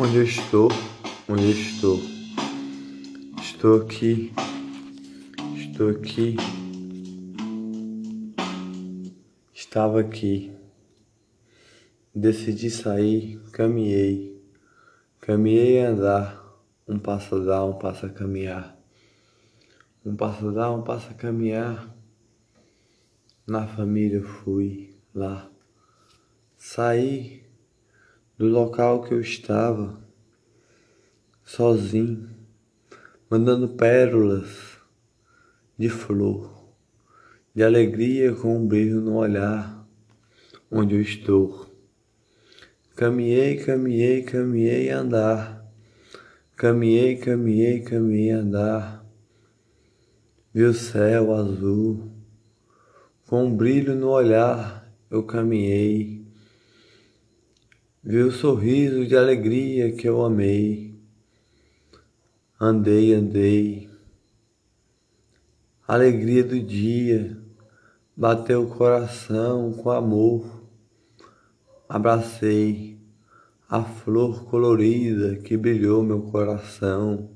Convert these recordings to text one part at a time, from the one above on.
Onde eu estou? Onde eu estou? Estou aqui. Estou aqui. Estava aqui. Decidi sair, caminhei. Caminhei a andar. Um passo a dar, um passo a caminhar. Um passo a dar, um passo a caminhar. Na família fui lá. Saí do local que eu estava, sozinho, mandando pérolas de flor, de alegria com um brilho no olhar onde eu estou. Caminhei, caminhei, caminhei andar. Caminhei, caminhei, caminhei andar. Vi o céu azul, com um brilho no olhar eu caminhei Vi o sorriso de alegria que eu amei. Andei, andei. Alegria do dia bateu o coração com amor. Abracei a flor colorida que brilhou meu coração.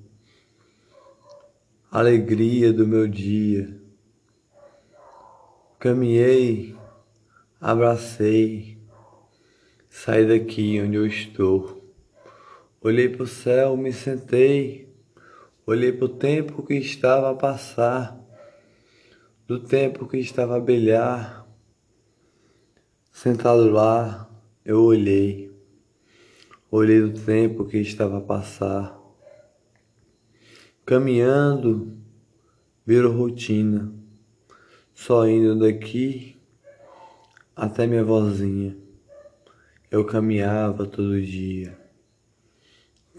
Alegria do meu dia. Caminhei, abracei Saí daqui onde eu estou. Olhei para o céu, me sentei. Olhei para o tempo que estava a passar, do tempo que estava a brilhar. Sentado lá, eu olhei. Olhei do tempo que estava a passar. Caminhando, virou rotina. Só indo daqui até minha vozinha. Eu caminhava todo dia.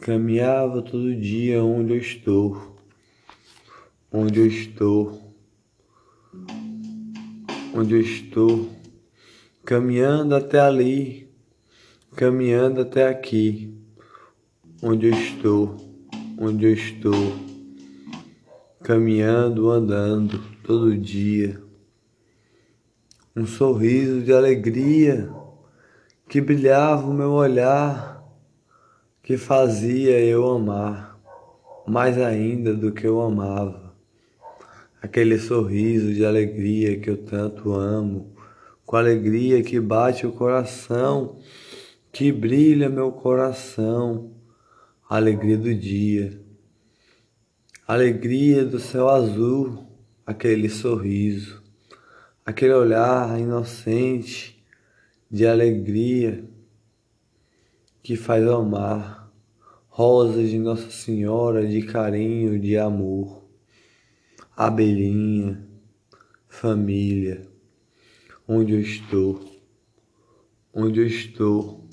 Caminhava todo dia onde eu estou. Onde eu estou. Onde eu estou. Caminhando até ali. Caminhando até aqui. Onde eu estou. Onde eu estou. Caminhando, andando todo dia. Um sorriso de alegria que brilhava o meu olhar, que fazia eu amar mais ainda do que eu amava. Aquele sorriso de alegria que eu tanto amo, com alegria que bate o coração, que brilha meu coração, alegria do dia, alegria do céu azul, aquele sorriso, aquele olhar inocente de alegria que faz amar, rosas de Nossa Senhora de carinho, de amor, abelhinha, família, onde eu estou, onde eu estou,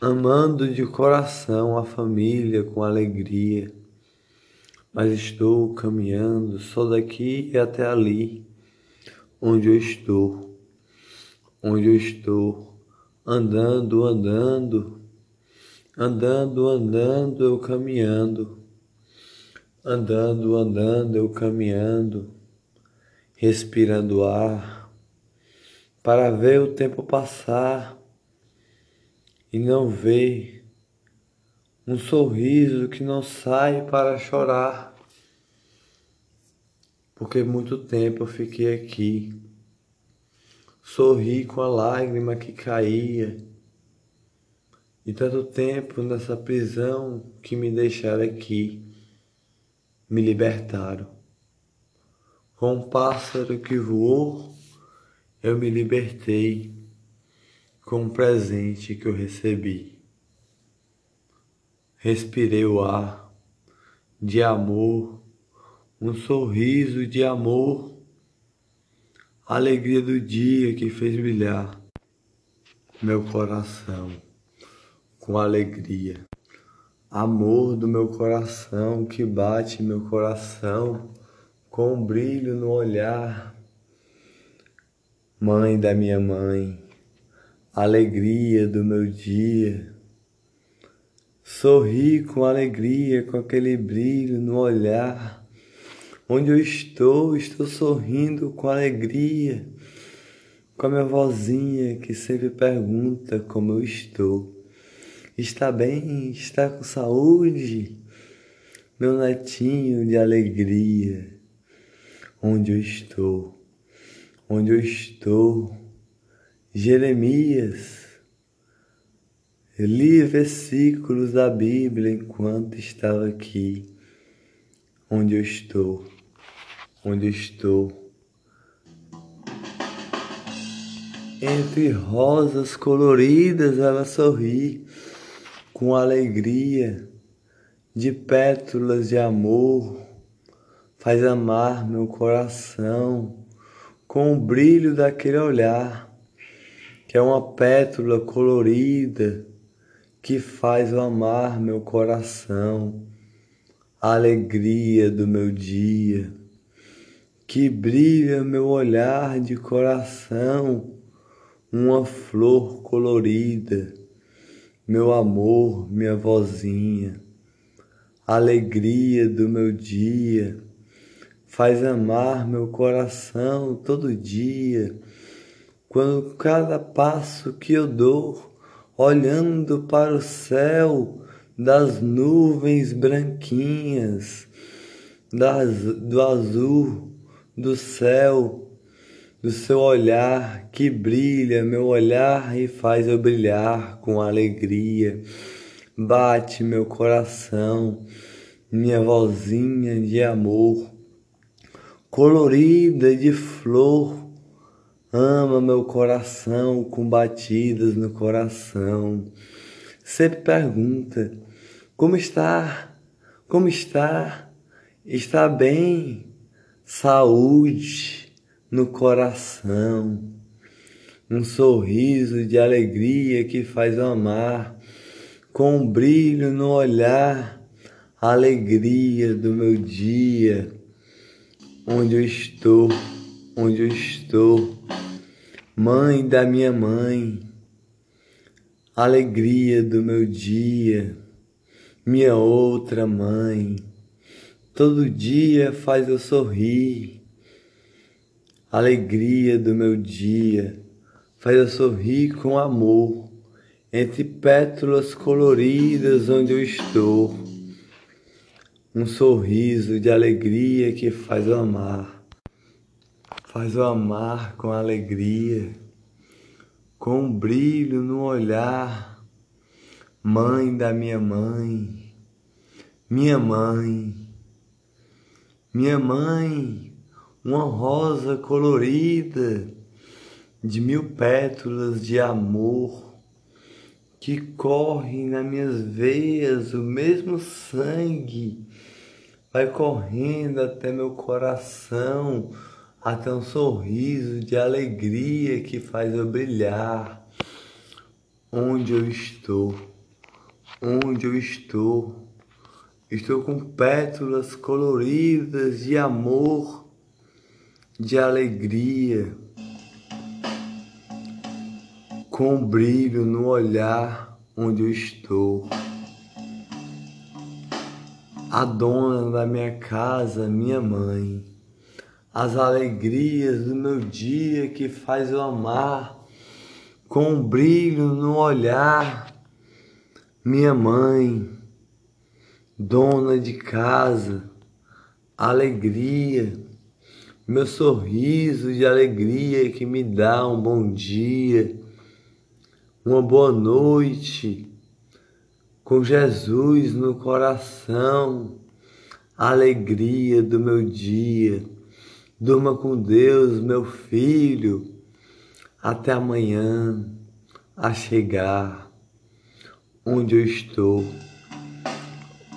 amando de coração a família com alegria, mas estou caminhando só daqui até ali, onde eu estou onde eu estou, andando, andando, andando, andando, eu caminhando, andando, andando, eu caminhando, respirando ar, para ver o tempo passar e não ver um sorriso que não sai para chorar, porque muito tempo eu fiquei aqui sorri com a lágrima que caía. E tanto tempo nessa prisão que me deixaram aqui, me libertaram. Com um pássaro que voou, eu me libertei com um presente que eu recebi. Respirei o ar de amor, um sorriso de amor alegria do dia que fez brilhar meu coração com alegria. Amor do meu coração que bate meu coração com um brilho no olhar. Mãe da minha mãe, alegria do meu dia. Sorri com alegria, com aquele brilho no olhar Onde eu estou, estou sorrindo com alegria, com a minha vozinha que sempre pergunta como eu estou. Está bem? Está com saúde? Meu netinho de alegria, onde eu estou? Onde eu estou? Jeremias. Eu li versículos da Bíblia enquanto estava aqui. Onde eu estou? Onde estou? Entre rosas coloridas ela sorri com alegria de pétalas de amor, faz amar meu coração com o brilho daquele olhar, que é uma pétala colorida que faz amar meu coração, a alegria do meu dia, que brilha meu olhar de coração, uma flor colorida meu amor, minha vozinha, alegria do meu dia, faz amar meu coração todo dia, quando cada passo que eu dou, olhando para o céu das nuvens branquinhas, das, do azul do céu, do seu olhar que brilha, meu olhar e faz eu brilhar com alegria. Bate meu coração, minha vozinha de amor, colorida de flor, ama meu coração com batidas no coração. Sempre pergunta: como está? Como está? Está bem? Saúde? no coração, um sorriso de alegria que faz amar, com um brilho no olhar, a alegria do meu dia, onde eu estou, onde eu estou, mãe da minha mãe, alegria do meu dia, minha outra mãe, todo dia faz eu sorrir. Alegria do meu dia, faz eu sorrir com amor, entre pétalas coloridas onde eu estou. Um sorriso de alegria que faz eu amar, faz eu amar com alegria, com um brilho no olhar, mãe da minha mãe, minha mãe, minha mãe uma rosa colorida de mil pétalas de amor que corre nas minhas veias, o mesmo sangue vai correndo até meu coração, até um sorriso de alegria que faz eu brilhar. Onde eu estou? Onde eu estou? Estou com pétalas coloridas de amor de alegria, com brilho no olhar onde eu estou. A dona da minha casa, minha mãe, as alegrias do meu dia que faz eu amar, com brilho no olhar, minha mãe, dona de casa, alegria meu sorriso de alegria que me dá um bom dia, uma boa noite, com Jesus no coração, alegria do meu dia. Durma com Deus, meu filho, até amanhã a chegar onde eu estou,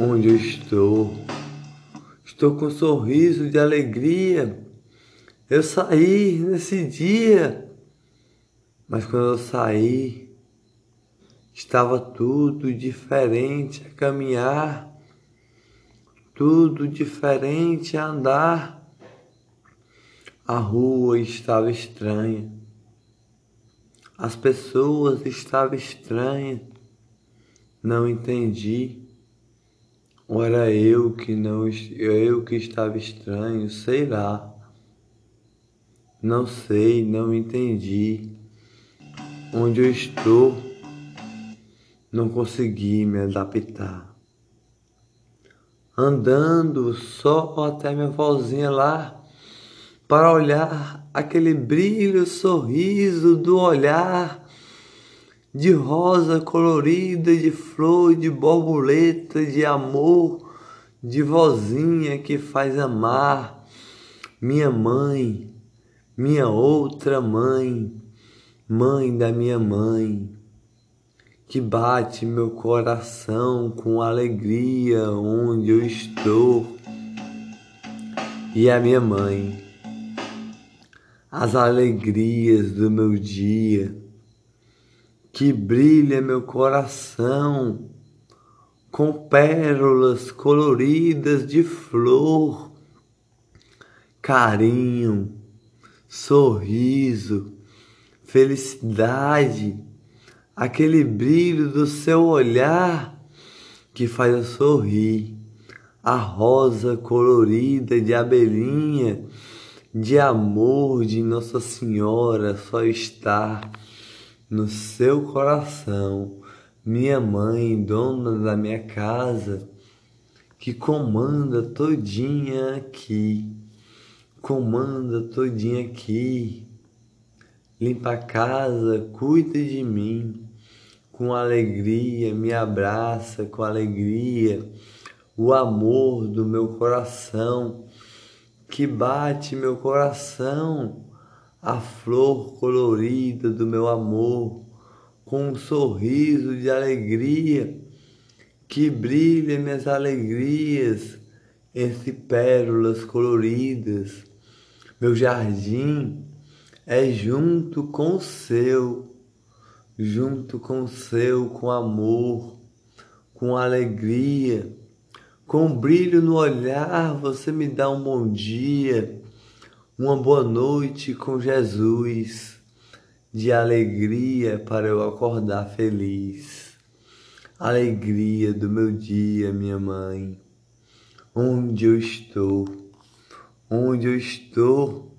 onde eu estou. Estou com um sorriso de alegria eu saí nesse dia, mas quando eu saí, estava tudo diferente a caminhar, tudo diferente a andar. A rua estava estranha, as pessoas estavam estranhas, não entendi. Ou era eu que não, eu que estava estranho, sei lá. Não sei, não entendi onde eu estou. não consegui me adaptar. Andando só até minha vozinha lá, para olhar aquele brilho, sorriso do olhar de rosa colorida, de flor, de borboleta, de amor, de vozinha que faz amar, minha mãe, minha outra mãe, mãe da minha mãe, que bate meu coração com alegria onde eu estou, e a minha mãe as alegrias do meu dia, que brilha meu coração com pérolas coloridas de flor, carinho, sorriso, felicidade, aquele brilho do seu olhar que faz eu sorrir, a rosa colorida de abelhinha de amor de Nossa Senhora só está no seu coração, minha mãe, dona da minha casa, que comanda todinha aqui, comanda todinha aqui, limpa a casa, cuida de mim, com alegria, me abraça com alegria, o amor do meu coração que bate meu coração, a flor colorida do meu amor, com um sorriso de alegria, que brilha minhas alegrias entre pérolas coloridas. Meu jardim é junto com o seu, junto com o seu, com amor, com alegria com brilho no olhar, você me dá um bom dia, uma boa noite com Jesus, de alegria para eu acordar feliz. Alegria do meu dia, minha mãe. Onde eu estou? Onde eu estou?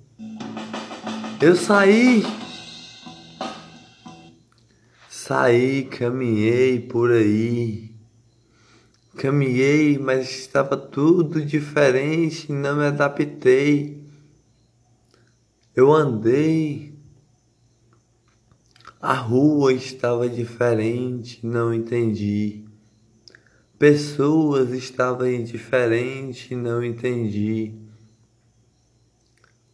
Eu saí. Saí, caminhei por aí Caminhei, mas estava tudo diferente, não me adaptei. Eu andei, a rua estava diferente, não entendi. Pessoas estavam diferentes, não entendi.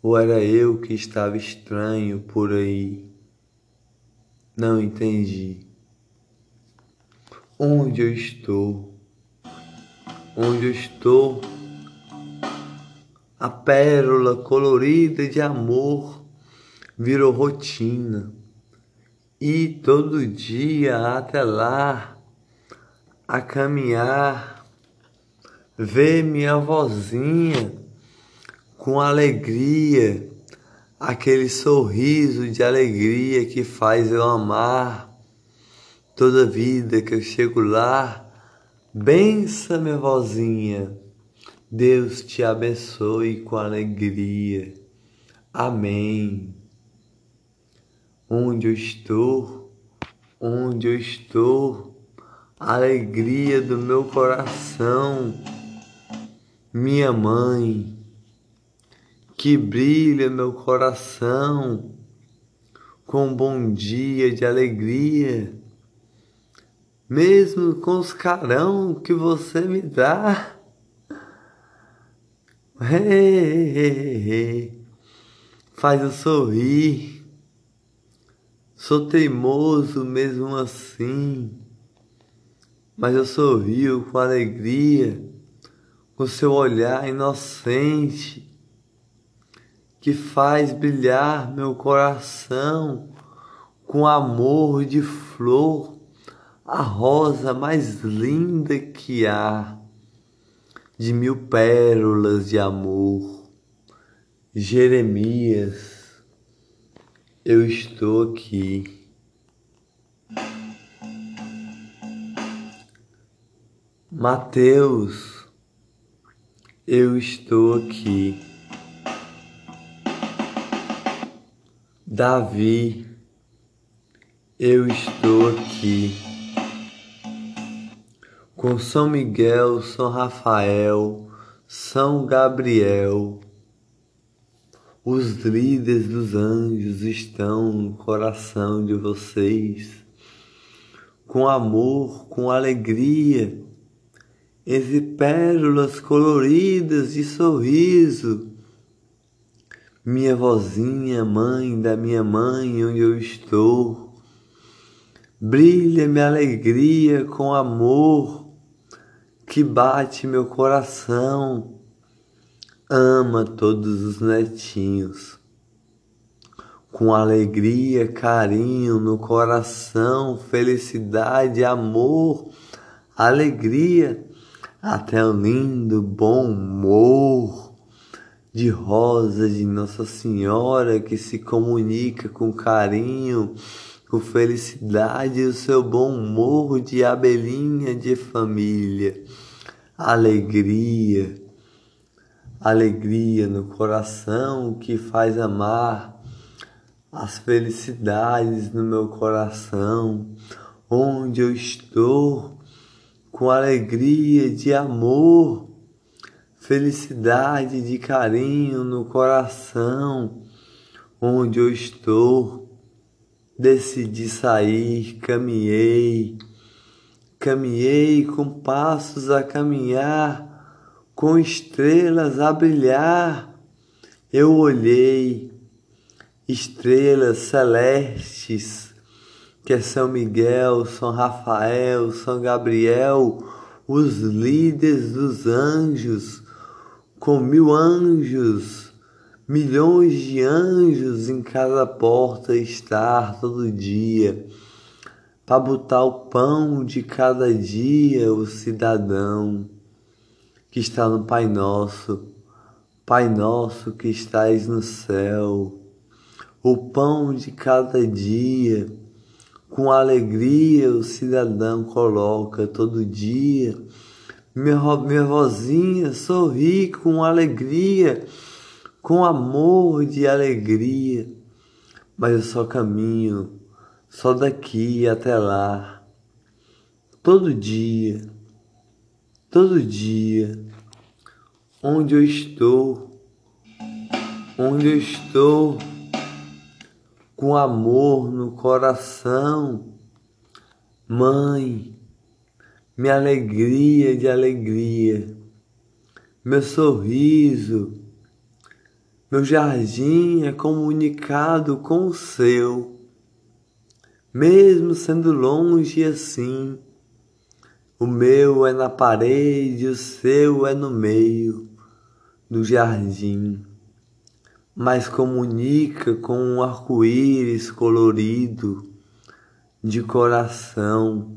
Ou era eu que estava estranho por aí? Não entendi. Onde eu estou? onde eu estou, a pérola colorida de amor virou rotina. E todo dia até lá, a caminhar, ver minha vozinha com alegria, aquele sorriso de alegria que faz eu amar. Toda vida que eu chego lá, Bença, minha vozinha. Deus te abençoe com alegria. Amém. Onde eu estou, onde eu estou, alegria do meu coração. Minha mãe, que brilha meu coração com um bom dia de alegria mesmo com os carão que você me dá. Faz eu sorrir. Sou teimoso mesmo assim, mas eu sorrio com alegria, com seu olhar inocente, que faz brilhar meu coração com amor de flor a rosa mais linda que há, de mil pérolas de amor. Jeremias, eu estou aqui. Mateus, eu estou aqui. Davi, eu estou aqui. Com São Miguel, São Rafael, São Gabriel. Os líderes dos anjos estão no coração de vocês, com amor, com alegria, entre pérolas coloridas de sorriso. Minha vozinha, mãe da minha mãe, onde eu estou, brilha minha alegria com amor que bate meu coração ama todos os netinhos. Com alegria, carinho no coração, felicidade, amor, alegria, até um lindo bom humor de rosa de Nossa Senhora que se comunica com carinho, com felicidade, o seu bom humor de abelhinha de família, alegria alegria no coração que faz amar, as felicidades no meu coração, onde eu estou com alegria de amor, felicidade de carinho no coração, onde eu estou. Decidi sair, caminhei, caminhei com passos a caminhar com estrelas a brilhar, eu olhei estrelas celestes, que é São Miguel, São Rafael, São Gabriel, os líderes dos anjos, com mil anjos, milhões de anjos em cada porta estar todo dia, para botar o pão de cada dia o cidadão que está no Pai Nosso, Pai Nosso que estais no céu, o pão de cada dia, com alegria o cidadão coloca todo dia. Minha, minha vozinha sorri com alegria, com amor de alegria, mas eu só caminho, só daqui até lá, todo dia todo dia, onde eu estou, onde eu estou, com amor no coração, mãe, minha alegria de alegria, meu sorriso, meu jardim é comunicado com o seu, mesmo sendo longe assim o meu é na parede, o seu é no meio do jardim, mas comunica com um arco-íris colorido de coração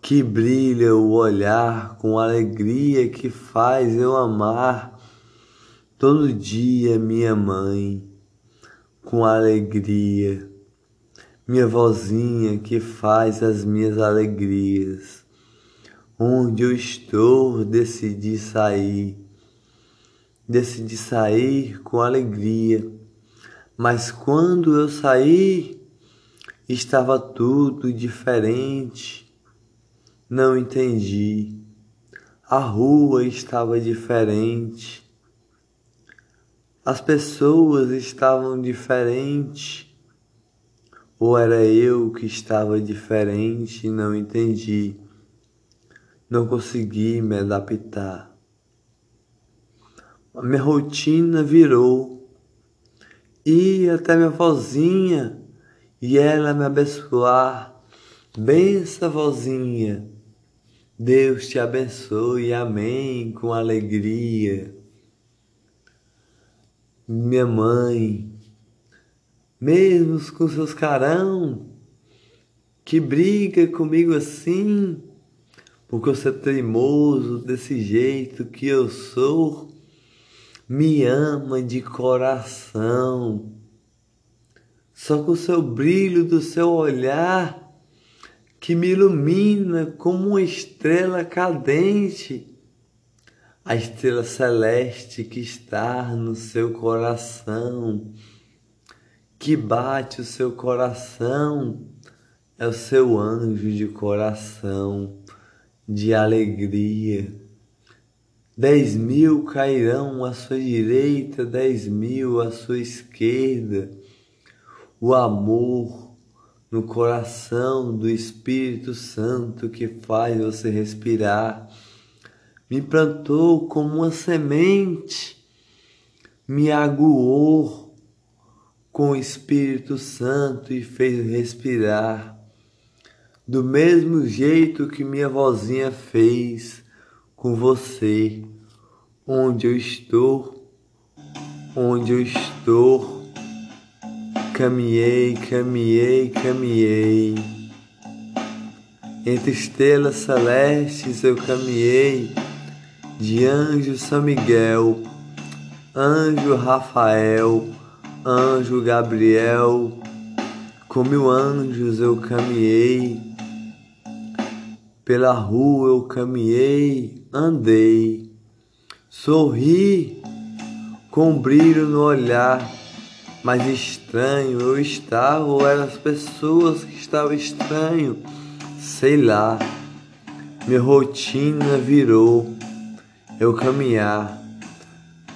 que brilha o olhar com alegria que faz eu amar todo dia minha mãe com alegria minha vozinha que faz as minhas alegrias. Onde eu estou, decidi sair. Decidi sair com alegria. Mas quando eu saí, estava tudo diferente. Não entendi. A rua estava diferente. As pessoas estavam diferentes ou era eu que estava diferente e não entendi? Não consegui me adaptar. A minha rotina virou. Ir até minha vozinha e ela me abençoar. Bença, vozinha. Deus te abençoe. Amém. Com alegria. Minha mãe, mesmo com seus carão, que briga comigo assim, porque você é teimoso desse jeito que eu sou, me ama de coração. Só com o seu brilho do seu olhar, que me ilumina como uma estrela cadente, a estrela celeste que está no seu coração que bate o seu coração é o seu anjo de coração de alegria. Dez mil cairão à sua direita, dez mil à sua esquerda. O amor no coração do Espírito Santo que faz você respirar me plantou como uma semente, me aguou com o Espírito Santo e fez respirar. Do mesmo jeito que minha vozinha fez com você, onde eu estou, onde eu estou. Caminhei, caminhei, caminhei. Entre estrelas celestes eu caminhei de anjo São Miguel, anjo Rafael, anjo Gabriel, com mil anjos eu caminhei, pela rua eu caminhei, andei, sorri com brilho no olhar, mas estranho eu estava, ou eram as pessoas que estavam estranho, sei lá, minha rotina virou eu caminhar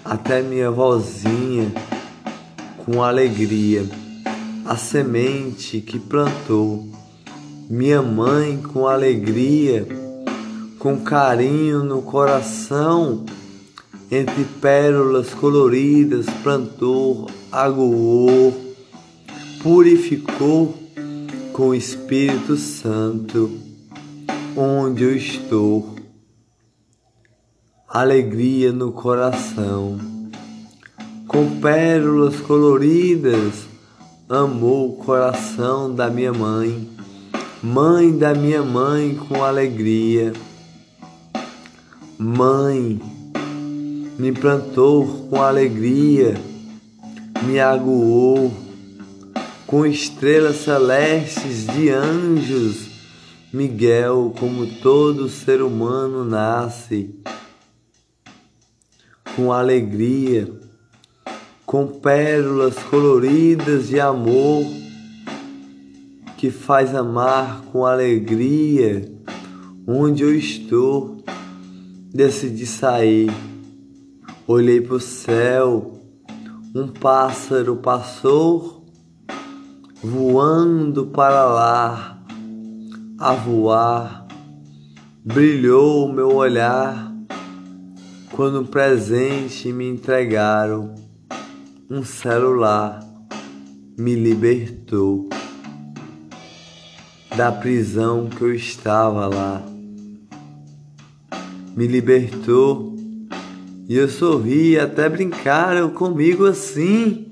até minha vozinha com alegria, a semente que plantou, minha mãe com alegria, com carinho no coração, entre pérolas coloridas, plantou, aguou, purificou com o Espírito Santo, onde eu estou alegria no coração. Com pérolas coloridas, amou o coração da minha mãe, mãe da minha mãe com alegria. Mãe, me plantou com alegria, me aguou com estrelas celestes de anjos. Miguel, como todo ser humano nasce com alegria, com pérolas coloridas de amor que faz amar com alegria onde eu estou. Decidi sair, olhei para o céu, um pássaro passou voando para lá, a voar, brilhou o meu olhar quando presente me entregaram, um celular me libertou da prisão que eu estava lá. Me libertou e eu sorri, até brincaram comigo assim.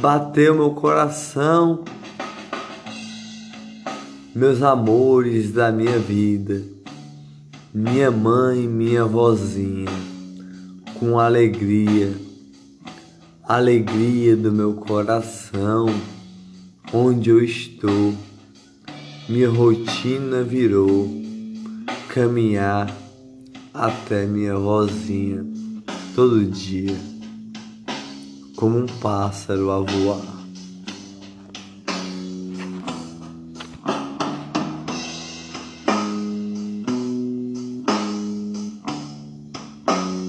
Bateu meu coração, meus amores da minha vida minha mãe, minha vozinha, com alegria, alegria do meu coração, onde eu estou, minha rotina virou caminhar até minha vozinha todo dia, como um pássaro a voar.